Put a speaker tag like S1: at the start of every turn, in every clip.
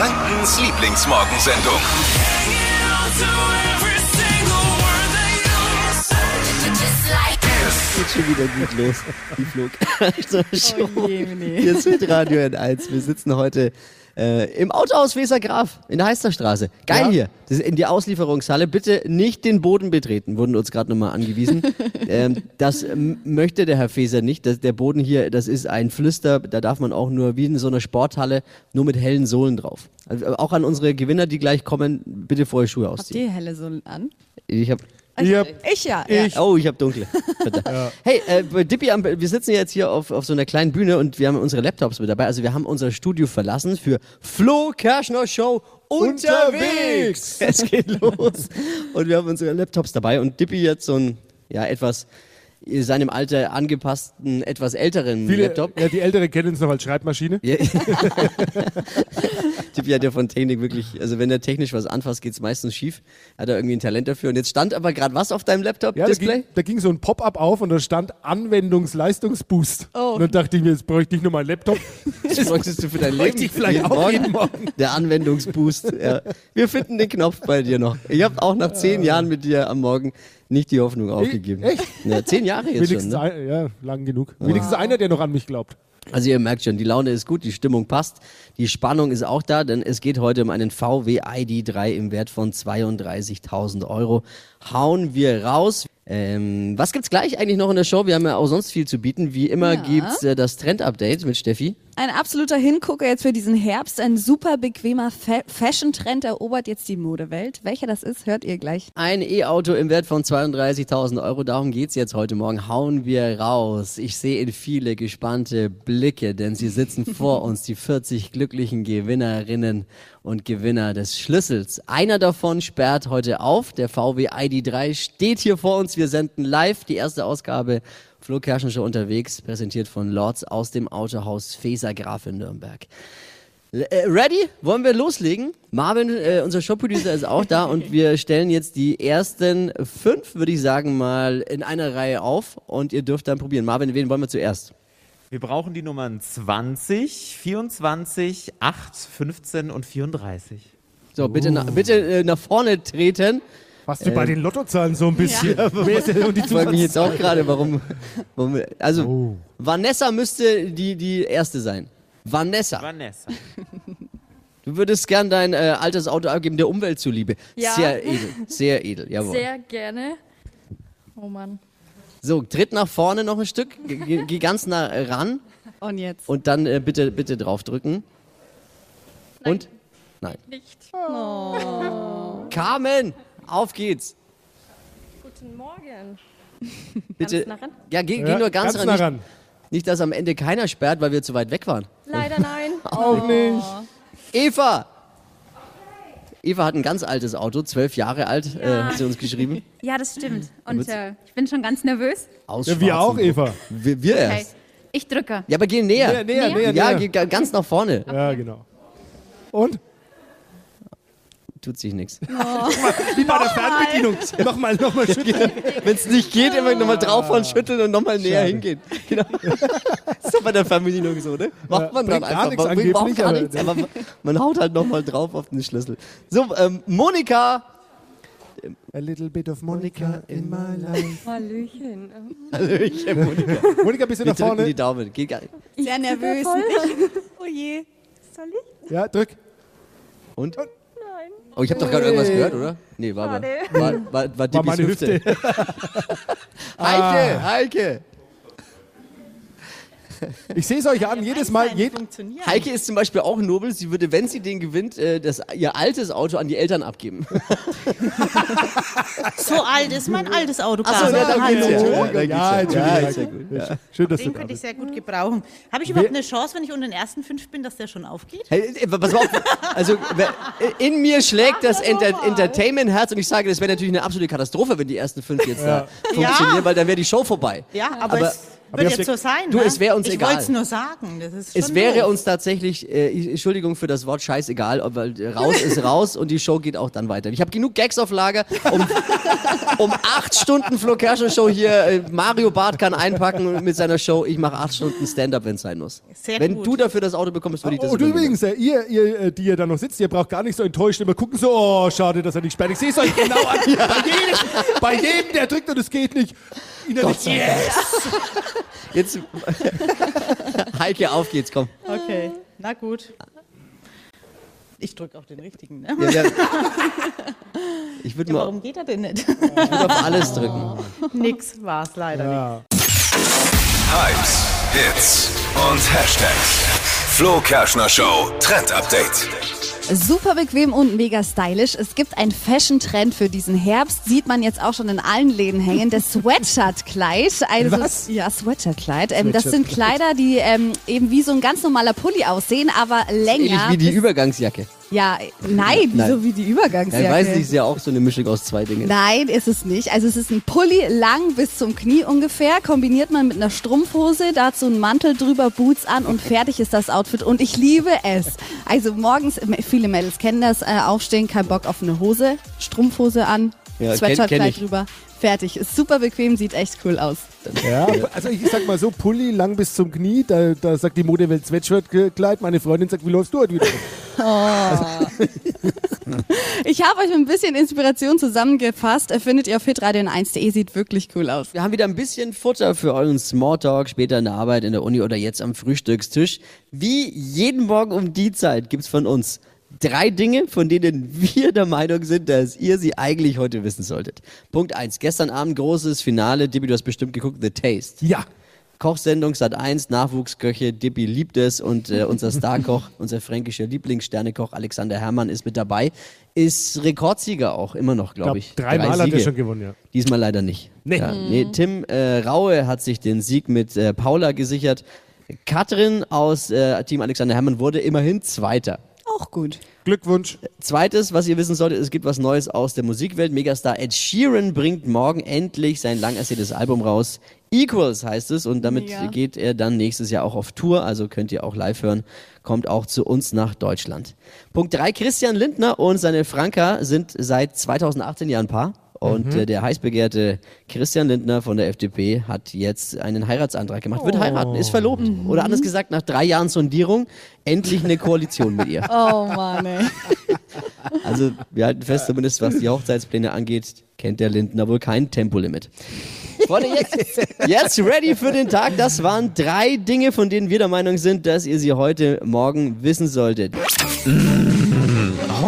S1: Frankens Lieblingsmorgensendung.
S2: Geht schon wieder gut los. Die Flug.
S3: Oh je, nee.
S2: Hier ist mit Radio N1. Wir sitzen heute äh, im Autohaus Wesergraf in der Heisterstraße. Geil
S4: Ja.
S2: hier. Das ist in die Auslieferungshalle. Bitte nicht den Boden betreten, wurden uns gerade nochmal angewiesen. ähm, das möchte der Herr Feser nicht. Das, der Boden hier, das ist ein Flüster. Da darf man auch nur, wie in so einer Sporthalle, nur mit hellen Sohlen drauf. Also, äh, auch an unsere Gewinner, die gleich kommen, bitte vorher Schuhe
S3: Habt
S2: ausziehen.
S3: ihr helle Sohlen an?
S2: Ich habe
S4: Ich hab-
S3: ich ja. ja.
S4: Ich-
S2: Oh, ich habe dunkle. Verdammt. Hey, äh, Dippy, wir sitzen jetzt hier auf, auf so einer kleinen Bühne und wir haben unsere Laptops mit dabei. Also wir haben unser Studio verlassen für Flo Kerschner Show unterwegs. Es geht los. Und wir haben unsere Laptops dabei und Dippy jetzt so ein, ja, etwas seinem Alter angepassten, etwas älteren
S4: Viele,
S2: Laptop.
S4: ja, die Älteren kennen es noch als Schreibmaschine.
S2: Tippi hat ja von Technik wirklich, also wenn er technisch was anfasst, geht's meistens schief. Hat er irgendwie ein Talent dafür. Und jetzt stand aber gerade was auf deinem
S4: Ja, da
S2: Laptop-Display?
S4: ging, da ging so ein Pop-up auf und da stand Anwendungsleistungsboost.
S3: Oh.
S4: Und dann dachte ich mir, jetzt bräuchte ich nur meinen Laptop.
S2: Das bräuchtest du für dein Leben.
S4: Bräuchte ich vielleicht
S2: jeden
S4: auch jeden Morgen.
S2: Der Anwendungsboost. Ja. Wir finden den Knopf bei dir noch. Ich habe auch nach zehn Jahren mit dir am Morgen nicht die Hoffnung aufgegeben.
S4: echt?
S2: Ja, zehn Jahre jetzt
S4: Wenigstens
S2: schon. Ne?
S4: ein, ja, lang genug. Wenigstens einer, der noch an mich glaubt.
S2: Also ihr merkt schon, die Laune ist gut, die Stimmung passt, die Spannung ist auch da, denn es geht heute um einen VW ID3 im Wert von 32.000 Euro. Hauen wir raus. Ähm, was gibt's gleich eigentlich noch in der Show? Wir haben ja auch sonst viel zu bieten. Wie immer
S3: Ja.
S2: gibt's äh, das Trend-Update mit Steffi.
S3: Ein absoluter Hingucker jetzt für diesen Herbst. Ein super bequemer Fa Fashion-Trend erobert jetzt die Modewelt. Welcher das ist, hört ihr gleich.
S2: Ein E-Auto im Wert von 32.000 Euro. Darum geht's jetzt heute Morgen. Hauen wir raus. Ich sehe in viele gespannte Blicke, denn sie sitzen vor uns, die 40 glücklichen Gewinnerinnen und Gewinner des Schlüssels. Einer davon sperrt heute auf. Der VW ID3 steht hier vor uns. Wir senden live die erste Ausgabe Flo Kerschen Show unterwegs, präsentiert von Lords aus dem Autohaus Feser Graf in Nürnberg. Äh, ready? Wollen wir loslegen? Marvin, äh, unser Showproducer, ist auch da und wir stellen jetzt die ersten fünf, würde ich sagen, mal in einer Reihe auf und ihr dürft dann probieren. Marvin, wen wollen wir zuerst?
S5: Wir brauchen die Nummern 20, 24, 8, 15 und 34.
S2: So, bitte, na, bitte äh, nach vorne treten.
S4: Warst du bei den Lottozahlen so ein bisschen? Denn- und die
S2: Ich frage mich jetzt auch gerade, warum, warum. Also,
S4: Oh.
S2: Vanessa müsste die, die erste sein. Vanessa,
S5: Vanessa.
S2: du würdest gern dein äh, altes Auto abgeben, der Umwelt zuliebe.
S6: Ja.
S2: Sehr edel, sehr edel, jawohl.
S6: Sehr gerne. Oh Mann.
S2: So, tritt nach vorne noch ein Stück, geh, geh ganz nah ran.
S3: Und jetzt.
S2: Und dann äh, bitte, bitte draufdrücken. Und? Nein.
S6: Nicht.
S2: Carmen, auf geht's.
S6: Guten Morgen.
S2: Bitte.
S6: nah ran?
S2: Ja, geh, geh
S4: Ja,
S2: nur ganz,
S4: ganz
S2: ran.
S4: nah
S2: Nicht,
S4: ran.
S2: nicht, dass am Ende keiner sperrt, weil wir zu weit weg waren.
S6: Leider nein.
S4: Auch nicht.
S2: Eva! Eva hat ein ganz altes Auto, zwölf Jahre alt, äh, hat sie uns geschrieben.
S7: Ja, das stimmt. Und äh, ich bin schon ganz nervös.
S2: Aus
S4: Ja, wir auch. Eva.
S2: Wir, wir
S7: Okay.
S2: erst.
S7: Ich drücke.
S2: Ja, aber geh näher.
S4: Näher, näher, näher,
S2: ja,
S4: näher.
S2: geh ga- ganz nach vorne.
S4: Ja, genau. Und?
S2: Tut sich nichts.
S4: Wie bei der Fernbedienung. Nochmal, nochmal schütteln.
S2: Wenn es nicht geht, immer nochmal draufhauen, schütteln und nochmal näher hingehen. Genau. ist doch bei der Fernbedienung so, ne? Macht man dann
S4: bringt gar
S2: einfach.
S4: nichts
S2: man
S4: angeblich,
S2: gar
S4: aber-
S2: nichts, aber man- man haut halt nochmal drauf auf den Schlüssel. So, ähm, Monika.
S4: A little bit of Monica in my life.
S6: Hallöchen.
S2: Hallöchen, Monika.
S4: Monika, bist du
S2: Wir
S4: nach
S2: drücken die
S4: vorne?
S2: Daumen. Geht gar
S3: Sehr nervös. oh je.
S4: Ja, drück.
S2: Und?
S6: Nein.
S2: Oh, ich habe doch gerade irgendwas gehört, oder? Nee, war, war, war, war, war,
S4: meine
S2: Hüfte.
S4: Hüfte.
S2: Heike, Heike.
S4: Ich sehe es euch an, jedes Mal. Je,
S2: Heike ist zum Beispiel auch nobel. Sie würde, wenn sie den gewinnt, äh, das, ihr altes Auto an die Eltern abgeben.
S8: So alt ist mein altes Auto.
S2: Achso, ja, dann geht's ja.
S4: Ja,
S2: ja. Ja, gut. Ja.
S4: Schön, dass du
S8: Den
S4: da
S8: könnte ich sehr gut gebrauchen. Habe ich überhaupt eine Chance, wenn ich unter den ersten fünf bin, dass der schon aufgeht?
S2: Hey, äh, pass mal auf. Also, in mir schlägt das Enter Entertainment-Herz und ich sage, das wäre natürlich eine absolute Katastrophe, wenn die ersten fünf jetzt da funktionieren,
S8: Ja.
S2: weil dann wäre die Show vorbei.
S8: Ja, aber,
S2: Aber
S8: es,
S4: Aber
S8: Wird jetzt so sein,
S2: Du,
S8: ne?
S2: es wäre uns
S8: ich
S2: egal.
S8: wollte es nur sagen. Das ist
S2: Es wäre
S8: doof.
S2: uns tatsächlich, äh, Entschuldigung für das Wort scheißegal, aber äh, raus ist raus und die Show geht auch dann weiter. Ich habe genug Gags auf Lager, um, um acht Stunden Flo Kerschner Show hier, äh, Mario Barth kann einpacken mit seiner Show, ich mache acht Stunden Stand-Up, wenn es sein muss.
S8: Sehr
S2: wenn
S8: gut.
S2: du dafür das Auto bekommst, würde ich das
S4: Und
S2: übernehmen.
S4: übrigens, äh, ihr, ihr, äh, die ihr da noch sitzt, ihr braucht gar nicht so enttäuscht immer gucken, so, oh, schade, dass er nicht sperrt. Ich sehe es euch genau an. Bei, jedem, bei jedem, der drückt und es geht nicht. Innerlich, yes!
S2: Jetzt, Heike, auf geht's, komm.
S8: Okay, na gut. Ich drücke auf den richtigen, ne?
S2: Ja, ja. Ich würde
S8: Ja,
S2: mal
S8: warum geht er denn nicht?
S2: ich würd auf alles drücken.
S8: Nix war's leider nicht.
S4: Ja.
S1: Hypes, Hits und Hashtags. Flo Kerschner Show Trend Update.
S3: Super bequem und mega stylisch. Es gibt einen Fashion-Trend für diesen Herbst. Sieht man jetzt auch schon in allen Läden hängen. Das Sweatshirt-Kleid. Also,
S4: Was?
S3: Ja, Sweatshirt-Kleid. Ähm, das sind Kleider, die ähm, eben wie so ein ganz normaler Pulli aussehen, aber länger.
S2: Ähnlich wie die Übergangsjacke.
S3: Ja, nein,
S2: Nein.
S3: so wie die Übergangsjacke.
S2: Ja, ich weiß nicht, ist ja auch so eine Mischung aus zwei Dingen.
S3: Nein, ist es nicht. Also es ist ein Pulli lang bis zum Knie ungefähr. Kombiniert man mit einer Strumpfhose, dazu einen Mantel drüber, Boots an und fertig ist das Outfit. Und ich liebe es. Also morgens, viele Mädels kennen das, äh, aufstehen, kein Bock auf eine Hose, Strumpfhose an,
S2: Ja, ich.
S3: drüber. Fertig. Ist super bequem, sieht echt cool aus.
S4: Ja, also ich sag mal so, Pulli lang bis zum Knie, da, da sagt die Modewelt Sweatshirt-Kleid. Meine Freundin sagt, wie läufst du heute wieder?
S3: Ich habe euch ein bisschen Inspiration zusammengefasst. Findet ihr auf hitradio1.de, sieht wirklich cool aus.
S2: Wir haben wieder ein bisschen Futter für euren Smalltalk später in der Arbeit, in der Uni oder jetzt am Frühstückstisch. Wie jeden Morgen um die Zeit gibt's von uns drei Dinge, von denen wir der Meinung sind, dass ihr sie eigentlich heute wissen solltet. Punkt eins: Gestern Abend großes Finale. Dibi, du hast bestimmt geguckt, The Taste.
S4: Ja.
S2: Kochsendung Sat 1, Nachwuchsköche, Dippi liebt es und äh, unser Starkoch, unser fränkischer Lieblingssternekoch Alexander Herrmann ist mit dabei. Ist Rekordsieger auch, immer noch, glaube ich.
S4: dreimal hat er schon gewonnen, ja.
S2: Diesmal leider nicht.
S4: Nee.
S2: Ja, nee Tim äh, Raue hat sich den Sieg mit äh, Paula gesichert. Katrin aus äh, Team Alexander Herrmann wurde immerhin Zweiter.
S3: Auch gut.
S4: Glückwunsch.
S2: Zweites, was ihr wissen solltet, es gibt was Neues aus der Musikwelt. Megastar Ed Sheeran bringt morgen endlich sein lang ersehntes Album raus. Equals heißt es und damit
S3: Ja.
S2: geht er dann nächstes Jahr auch auf Tour, also könnt ihr auch live hören. Kommt auch zu uns nach Deutschland. Punkt drei: Christian Lindner und seine Franka sind seit 2018 ja ein Paar. Und äh, der heiß begehrte Christian Lindner von der FDP hat jetzt einen Heiratsantrag gemacht. Wird heiraten, ist verlobt. Oder anders gesagt, nach drei Jahren Sondierung endlich eine Koalition mit ihr.
S3: Oh Mann, ey.
S2: Also wir halten fest, zumindest was die Hochzeitspläne angeht, kennt der Lindner wohl kein Tempolimit. Freunde, jetzt, jetzt ready für den Tag. Das waren drei Dinge, von denen wir der Meinung sind, dass ihr sie heute Morgen wissen solltet.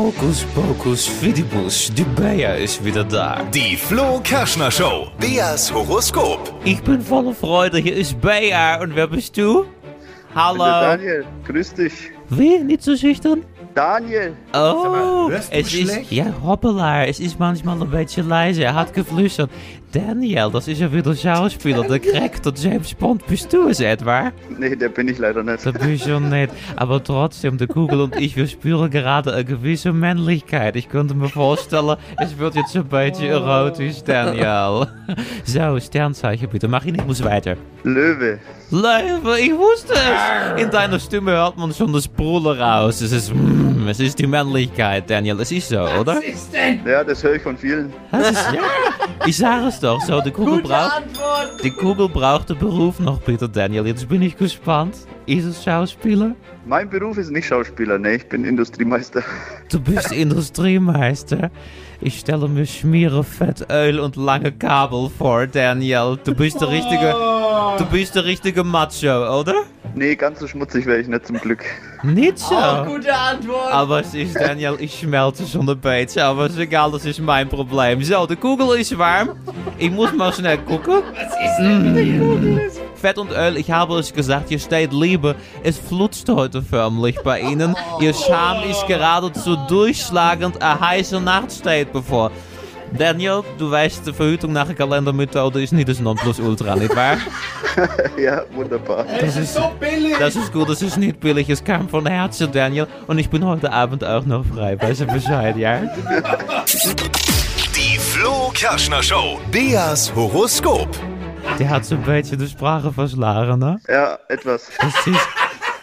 S9: Hokus pokus fidibus, die Bea ist wieder da.
S1: Die Flo Kerschner Show. Beas Horoskop.
S9: Ich bin voller Freude, hier ist Bea. Und wer bist du? Hallo.
S10: Daniel, grüß dich.
S9: Wie? Nicht so schüchtern?
S10: Daniel,
S9: Oh, es ist,
S11: schlecht?
S9: ja, hoppala, es ist manchmal ein bisschen leise. Er hat geflüstert. Daniel, das ist ja wieder Schauspieler, der Crack, der James Bond. Bist du es etwa?
S10: nee, der bin ich leider nicht.
S9: Da bin ich schon nicht. Aber trotzdem, der Kugel und ich, wir spüren gerade eine gewisse Männlichkeit. Ich könnte mir vorstellen, es wird jetzt ein bisschen erotisch, Daniel. So, Sternzeichen bitte. Mach ihn, ich muss weiter.
S10: Löwe,
S9: Löwe, ich wusste es. In deiner Stimme hört man schon das Brüllen raus. Es ist, mm, es ist die Männlichkeit, Daniel. Es ist so, oder?
S10: ja, das höre ich von vielen.
S9: Das ist, ja. Ich sage es doch so. Die Kugel braucht, die Kugel braucht den Beruf noch bitte, Daniel. Jetzt bin ich gespannt. Ist es Schauspieler?
S10: Mein Beruf ist nicht Schauspieler, nee, ich bin Industriemeister.
S9: Du bist Industriemeister. Ich stelle mir Schmiere, Fettöl und lange Kabel vor, Daniel. Du bist der richtige, du bist der richtige Macho, oder?
S10: Nee, ganz so schmutzig wäre ich nicht zum Glück.
S9: Nicht so.
S2: gute Antwort.
S9: Aber es ist, Daniel, ich schmelte schon ein bisschen, aber ist egal, das ist mein Problem. So, die Kugel ist warm. Ich muss mal schnell gucken. Was ist denn mit der Kugel? Fett und Öl, ich habe es gesagt, hier steht Liebe. Es flutscht heute förmlich bei Ihnen. Ihr Charme ist geradezu durchschlagend. Eine heiße Nacht steht bevor. Daniel, du weißt, die Verhütung nach der Kalendermethode ist nicht das Nonplusultra, nicht wahr?
S10: ja, wunderbar.
S9: Das ist, das ist gut, das ist nicht billig, es kam von Herzen, Daniel. Und ich bin heute Abend auch noch frei, weißt du Bescheid, ja?
S1: Die Flo Kerschner Show. Beas Horoskop.
S9: Die hat so ein beetje de Sprache verschlagen, ne?
S10: Ja, etwas.
S9: Das ist,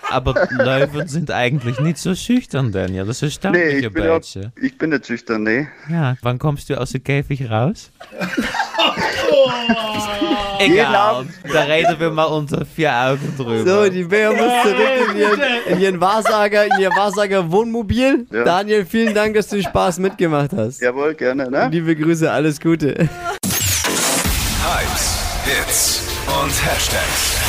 S9: aber Löwen sind eigentlich nicht so schüchtern, Daniel. Das erstaunt
S10: Nee,
S9: mich
S10: ich
S9: ein
S10: bin, auch, ich bin nicht schüchtern, nee.
S9: Ja, wann kommst du aus dem Käfig raus? Egal, da reden wir mal unter vier Augen drüber.
S2: So, die Bär muss zurück in ihren, in ihren Wahrsager, in ihr Wahrsager Wohnmobil.
S10: Ja.
S2: Daniel, vielen Dank, dass du Spaß mitgemacht hast.
S10: Jawohl, gerne, ne?
S2: Liebe Grüße, alles Gute.
S1: Hypes, Hits und Hashtags.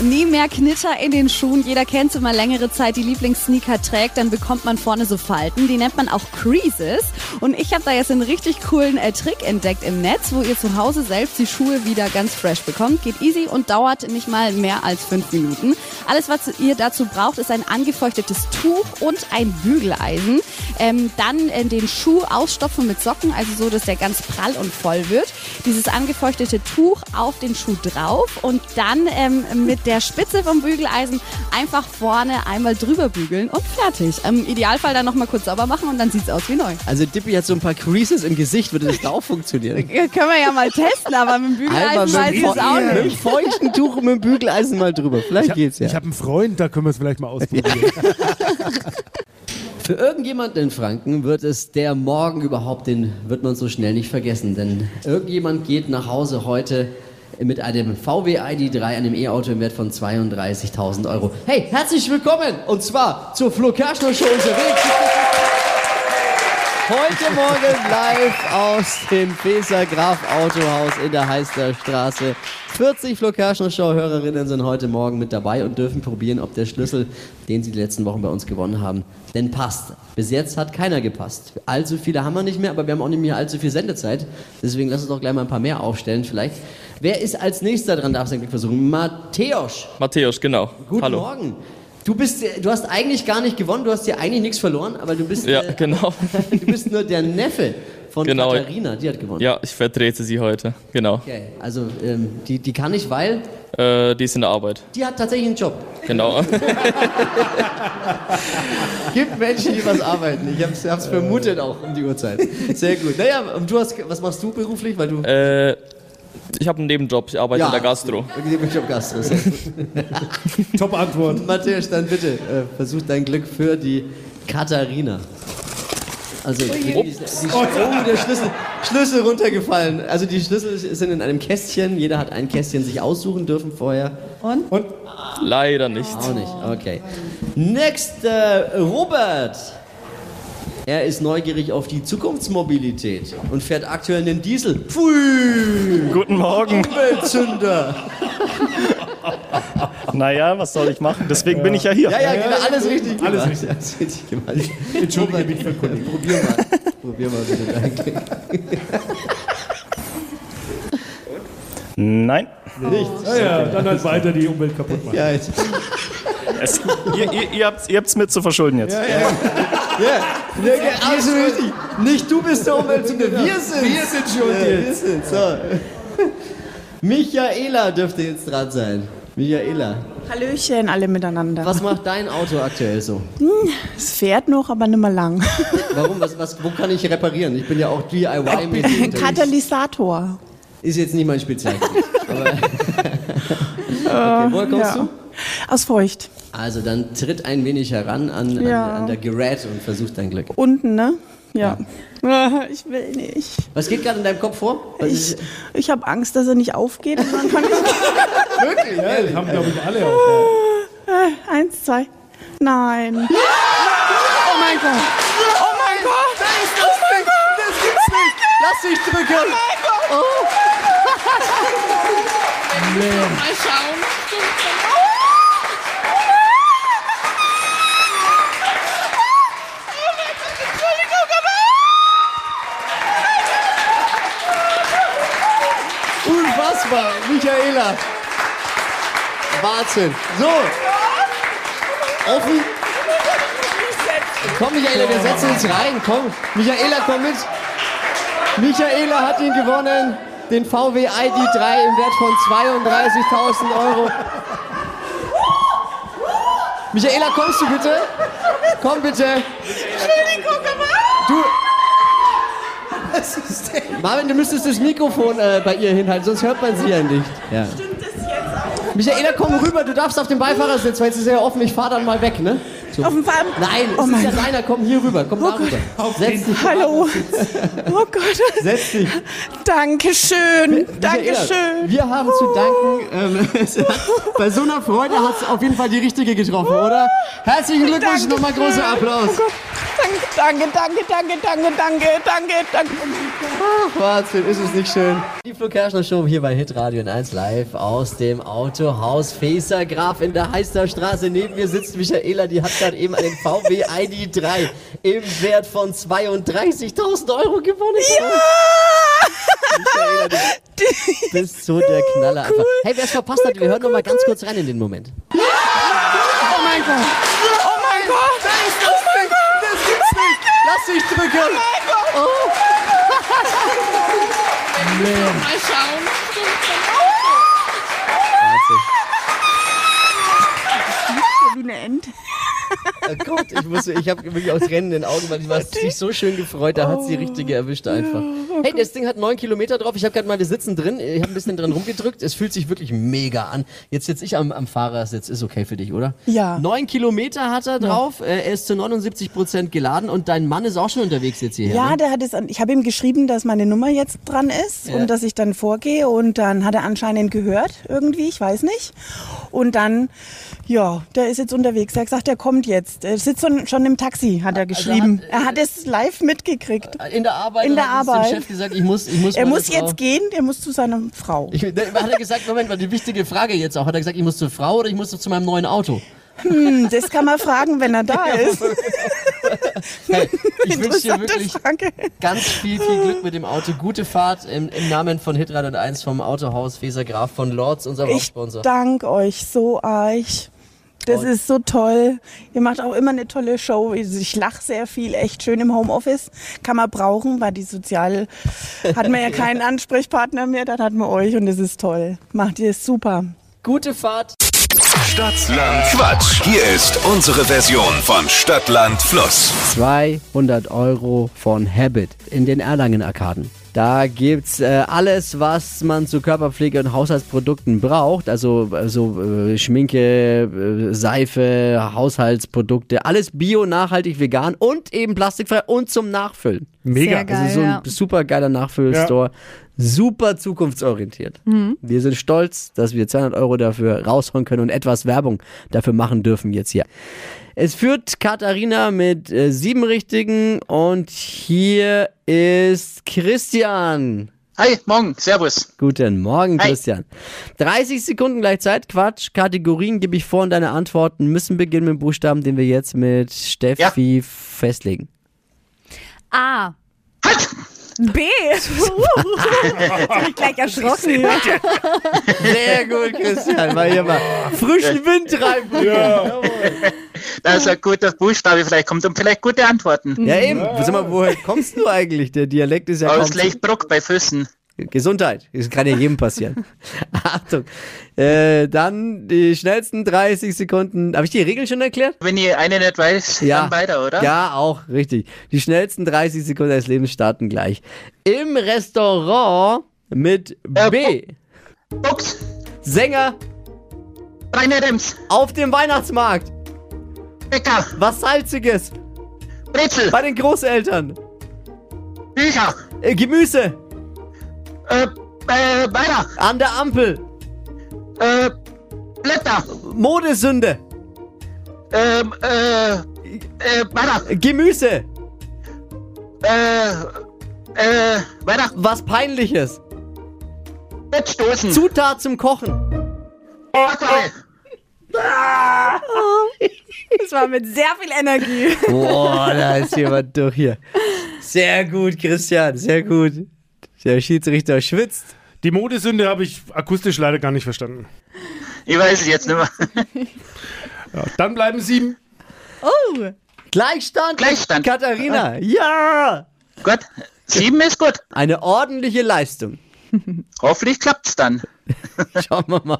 S3: Nie mehr Knitter in den Schuhen. Jeder kennt man längere Zeit die Lieblingssneaker trägt, dann bekommt man vorne so Falten. Die nennt man auch Creases. Und ich habe da jetzt einen richtig coolen äh, Trick entdeckt im Netz, wo ihr zu Hause selbst die Schuhe wieder ganz fresh bekommt. Geht easy und dauert nicht mal mehr als fünf Minuten. Alles, was ihr dazu braucht, ist ein angefeuchtetes Tuch und ein Bügeleisen. Ähm, dann äh, den Schuh ausstopfen mit Socken, also so, dass der ganz prall und voll wird. Dieses angefeuchtete Tuch auf den Schuh drauf und dann ähm, mit der Spitze vom Bügeleisen einfach vorne einmal drüber bügeln und fertig. Im Idealfall dann nochmal kurz sauber machen und dann sieht's aus wie neu.
S2: Also Dippy hat so ein paar Creases im Gesicht, würde das da auch funktionieren?
S3: Können wir ja mal testen, aber mit dem Bügeleisen weiß ich es auch
S2: dem- mit dem
S3: nicht.
S2: feuchten Tuch und mit dem Bügeleisen mal drüber. Vielleicht geht's ja.
S4: Ich habe einen Freund, da können wir es vielleicht mal ausprobieren.
S2: Für irgendjemanden in Franken wird es der Morgen überhaupt, den wird man so schnell nicht vergessen. Denn irgendjemand geht nach Hause heute mit einem VW ID3, einem E-Auto im Wert von 32.000 Euro. Hey, herzlich willkommen! Und zwar zur Flo Kerschner Show unterwegs. Heute Morgen live aus dem Feser Graf Autohaus in der Heister Straße. 40 Flo Kerschner Show Hörerinnen sind heute Morgen mit dabei und dürfen probieren, ob der Schlüssel, den sie die letzten Wochen bei uns gewonnen haben, denn passt. Bis jetzt hat keiner gepasst. Allzu viele haben wir nicht mehr, aber wir haben auch nicht mehr allzu viel Sendezeit. Deswegen lass uns doch gleich mal ein paar mehr aufstellen vielleicht. Wer ist als nächster dran, darf sein Glück versuchen? Matthäus.
S11: Matthäus, genau.
S2: Guten
S11: Hallo.
S2: Morgen. Du bist, äh, du hast eigentlich gar nicht gewonnen, du hast dir eigentlich nichts verloren, aber du bist,
S11: Ja,
S2: äh,
S11: genau.
S2: du bist nur der Neffe von
S11: Genau.
S2: Katharina, die hat gewonnen.
S11: Ja, ich vertrete sie heute. Genau.
S2: Okay, also ähm, die, die kann ich, weil
S11: Äh, die ist in der Arbeit.
S2: die hat tatsächlich einen Job.
S11: Genau.
S2: Gibt Menschen, die was arbeiten. Ich hab's, hab's vermutet auch um die Uhrzeit. Sehr gut. Naja, und du hast, was machst du beruflich? Weil du
S11: äh, ich habe einen Nebenjob. Ich arbeite
S2: Ja.
S11: in der Gastro.
S2: Nebenjob Gastro.
S4: Top Antwort.
S2: Matthäus, dann bitte äh, versuch dein Glück für die Katharina. Also die, die, die, oh, der Schlüssel, Schlüssel runtergefallen. Also die Schlüssel sind in einem Kästchen. Jeder hat ein Kästchen sich aussuchen dürfen vorher.
S3: Und?
S4: Und
S11: Leider nicht.
S2: Auch nicht, okay. Next, äh, Robert. Er ist neugierig auf die Zukunftsmobilität und fährt aktuell einen Diesel. Pfui!
S12: Guten Morgen.
S2: Umweltzünder!
S12: Naja, was soll ich machen? Deswegen bin ich ja hier.
S2: Ja, ja, genau, alles richtig
S4: Alles
S2: gemacht.
S4: richtig.
S2: Alles richtig gemacht.
S4: entschuldige mich für Kunden.
S2: Probier mal. Probier mal bitte dein Glück.
S12: Nein.
S2: Nichts.
S4: ja, ja, dann halt weiter die Umwelt kaputt machen.
S2: Ja, jetzt.
S12: Es, ihr ihr, ihr habt es mit zu verschulden jetzt.
S2: Ja, ja, ja, alles richtig. Nicht du bist der Umweltzünder, wir sind
S4: Wir sind schuld
S2: ja, Wir
S4: jetzt.
S2: sind, so. Michaela dürfte jetzt dran sein. Michaela,
S8: Hallöchen, alle miteinander.
S2: was macht dein Auto aktuell so?
S8: Es fährt noch, aber nicht mehr lang.
S2: Warum? Was, was, wo kann ich reparieren? Ich bin ja auch DIY-mäßig.
S8: Katalysator.
S2: Ist jetzt nicht mein Spezialgebiet. Okay, woher kommst
S8: ja.
S2: du?
S8: Aus Feucht.
S2: Also dann tritt ein wenig heran an,
S8: Ja.
S2: an, an der Gerät und versuch dein Glück.
S8: Unten, ne? Ja. Ah, Ich will nicht.
S2: Was geht gerade in deinem Kopf vor? Was
S8: Ich, ich habe Angst, dass er nicht aufgeht.
S2: Wirklich?
S4: Ja, das haben, glaube ich, alle auch.
S8: Äh, Eins, zwei. Nein. Oh mein Gott. Oh mein Gott.
S2: Das ist das Ding! Das gibt's nicht! Lass dich drücken! Oh.
S6: Mal schauen.
S2: Unfassbar! Michaela! Wahnsinn! So! Offen! Komm, Michaela, wir setzen uns rein. Komm, Michaela, komm mit. Michaela hat ihn gewonnen. Den VW ID3 im Wert von 32.000 Euro. Michaela, kommst du bitte? Komm bitte.
S8: Entschuldigung, aber.
S2: Du.
S4: Was ist denn?
S2: Marvin, du müsstest das Mikrofon äh, bei ihr hinhalten, sonst hört man sie ja nicht. Ja. Michaela, komm rüber, du darfst auf dem Beifahrersitz, weil es ist ja offen, ich fahr dann mal weg, ne? So.
S8: Auf dem Fahr
S2: Nein, es
S8: Oh
S2: ist
S8: mein
S2: ja
S8: Gott.
S2: deiner, komm hier rüber, komm da rüber. Setz dich.
S8: Hallo. Oh Gott.
S2: Setz dich.
S8: Dankeschön. Dankeschön.
S2: Wir haben zu danken. Ähm, bei so einer Freude hat es auf jeden Fall die richtige getroffen, oder? Herzlichen Glückwunsch, nochmal großer Applaus.
S8: Oh Gott. Danke, danke, danke, danke, danke, danke, danke.
S2: Ach, Wahnsinn, ist es nicht schön. Die Flo Kerschner Show hier bei Hitradio in 1 live aus dem Autohaus Feser Graf in der Heisterstraße. Neben mir sitzt Michaela, die hat gerade eben einen VW ID3 im Wert von 32.000 Euro gewonnen. Ja! Michaela, du bist so der Knaller einfach. Hey, wer es verpasst hat, wir hören noch mal ganz kurz rein in den Moment.
S8: Oh mein Gott. Oh mein Gott.
S4: Da ist das Ding! Das gibt's nicht!
S2: Lass dich drücken! Oh.
S6: Mal schauen.
S8: Wie eine Ente.
S2: Oh Gott, ich, muss, ich habe wirklich aus Rennen in den Augen, weil ich war sich so schön gefreut, da hat sie die richtige erwischt einfach. Hey, das Ding hat neun Kilometer drauf. Ich habe gerade mal, wir sitzen drin, ich habe ein bisschen dran rumgedrückt. Es fühlt sich wirklich mega an. Jetzt sitze ich am, am Fahrersitz, ist okay für dich, oder?
S8: Ja.
S2: Neun Kilometer hat er drauf, äh, er ist zu 79 Prozent geladen und dein Mann ist auch schon unterwegs jetzt hierher.
S8: Ja,
S2: ne?
S8: der hat es an, ich habe ihm geschrieben, dass meine Nummer jetzt dran ist
S2: Ja.
S8: und dass ich dann vorgehe und dann hat er anscheinend gehört irgendwie, ich weiß nicht. Und dann, ja, der ist jetzt unterwegs. Er hat gesagt, er kommt jetzt. Er sitzt schon, schon im Taxi, hat er geschrieben.
S2: hat, äh,
S8: er hat es live mitgekriegt.
S2: In der Arbeit
S8: In der
S2: hat
S8: Arbeit.
S2: Chef gesagt, ich muss, ich muss
S8: Er muss
S2: Frau-
S8: jetzt gehen, er muss zu seiner Frau.
S2: Ich, hat er gesagt, Moment mal, die wichtige Frage jetzt auch. Hat er gesagt, ich muss zur Frau oder ich muss zu meinem neuen Auto?
S8: Hm, das kann man fragen, wenn er da ist.
S2: Hey, ich wünsche dir wirklich
S8: Frage.
S2: ganz viel, viel Glück mit dem Auto. Gute Fahrt im, im Namen von Hitrad und 1 vom Autohaus Feser Graf von Lords, unserem
S8: Ich
S2: Hauptsponsor.
S8: danke euch so arg. Das
S2: Und-
S8: ist so toll. Ihr macht auch immer eine tolle Show. Ich lache sehr viel, echt schön im Homeoffice. Kann man brauchen, weil die Sozial hat man ja keinen Ansprechpartner mehr. Dann hat man euch und das ist toll. Macht ihr es super.
S2: Gute Fahrt.
S1: Stadtland Quatsch. Hier ist unsere Version von Stadtland Fluss.
S2: 200 Euro von Habit in den Erlangen-Arkaden. Da gibt's äh, alles, was man zu Körperpflege und Haushaltsprodukten braucht. Also, also äh, Schminke, äh, Seife, Haushaltsprodukte. Alles bio, nachhaltig, vegan und eben plastikfrei und zum Nachfüllen.
S4: Mega.
S3: Geil.
S2: Also so ein
S3: ja.
S2: super geiler Nachfüllstore. Super zukunftsorientiert. Wir sind stolz, dass wir 200 Euro dafür raushauen können und etwas Werbung dafür machen dürfen jetzt hier. Es führt Katharina mit äh, sieben Richtigen und hier ist Christian.
S13: Hi, morgen, servus.
S2: Guten Morgen,
S13: Hi.
S2: Christian. 30 Sekunden gleich Zeit. Quatsch. Kategorien gebe ich vor und deine Antworten müssen beginnen mit dem Buchstaben, den wir jetzt mit Steffi festlegen.
S3: A.
S13: Halt!
S3: B. Jetzt bin ich gleich erschrocken.
S2: Sehr gut, Christian. Mal hier mal frischen Wind reinbringen.
S13: Das ist ein guter Buchstabe, vielleicht kommt und vielleicht gute Antworten.
S2: Ja, eben. Sag mal, woher kommst du eigentlich? Der Dialekt ist ja
S13: Aus
S2: kaum...
S13: Leichtbruck bei Füssen.
S2: Gesundheit. Das kann ja jedem passieren. Achtung. Äh, dann die schnellsten 30 Sekunden. Habe ich die Regeln schon erklärt?
S13: Wenn ihr eine nicht weiß,
S2: Ja.
S13: dann weiter, oder?
S2: Ja, auch, richtig. Die schnellsten 30 Sekunden des Lebens starten gleich. Im Restaurant mit
S13: Äh,
S2: B.
S13: Box,
S2: Sänger
S13: Rainer Rems,
S2: auf dem Weihnachtsmarkt.
S13: Bäcker,
S2: Was Salziges.
S13: Brezel,
S2: Bei den Großeltern.
S13: Bücher,
S2: Äh, Gemüse.
S13: Äh, äh, weiter,
S2: An der Ampel.
S13: äh, Blätter,
S2: Modesünde.
S13: ähm, äh, äh, weiter,
S2: Gemüse.
S13: äh, äh, weiter,
S2: Was Peinliches.
S13: Bettstoßen,
S2: Zutat zum Kochen.
S13: Backerl,
S3: Das war mit sehr viel Energie.
S2: Boah, da ist jemand durch hier. Sehr gut, Christian, sehr gut. Der Schiedsrichter schwitzt.
S4: Die Modesünde habe ich akustisch leider gar nicht verstanden.
S13: ich weiß es jetzt nicht mehr.
S4: Ja, dann bleiben sieben.
S3: Oh.
S2: Gleichstand.
S13: Gleichstand.
S2: Katharina. Ja.
S13: Gut, sieben ist gut.
S2: Eine ordentliche Leistung.
S13: Hoffentlich klappt's dann.
S2: Schauen wir mal.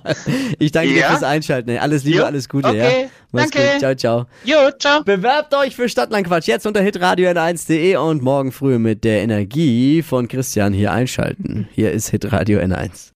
S2: Ich danke dir
S13: Ja.
S2: fürs Einschalten. Alles Liebe,
S13: Jo,
S2: alles Gute.
S13: okay,
S2: ja. Mach's
S13: danke.
S2: gut. Ciao, ciao.
S13: Jo, ciao.
S2: Bewerbt euch für Stadtlandquatsch jetzt unter hitradio n1.de und morgen früh mit der Energie von Christian hier einschalten. Hier ist Hitradio N1.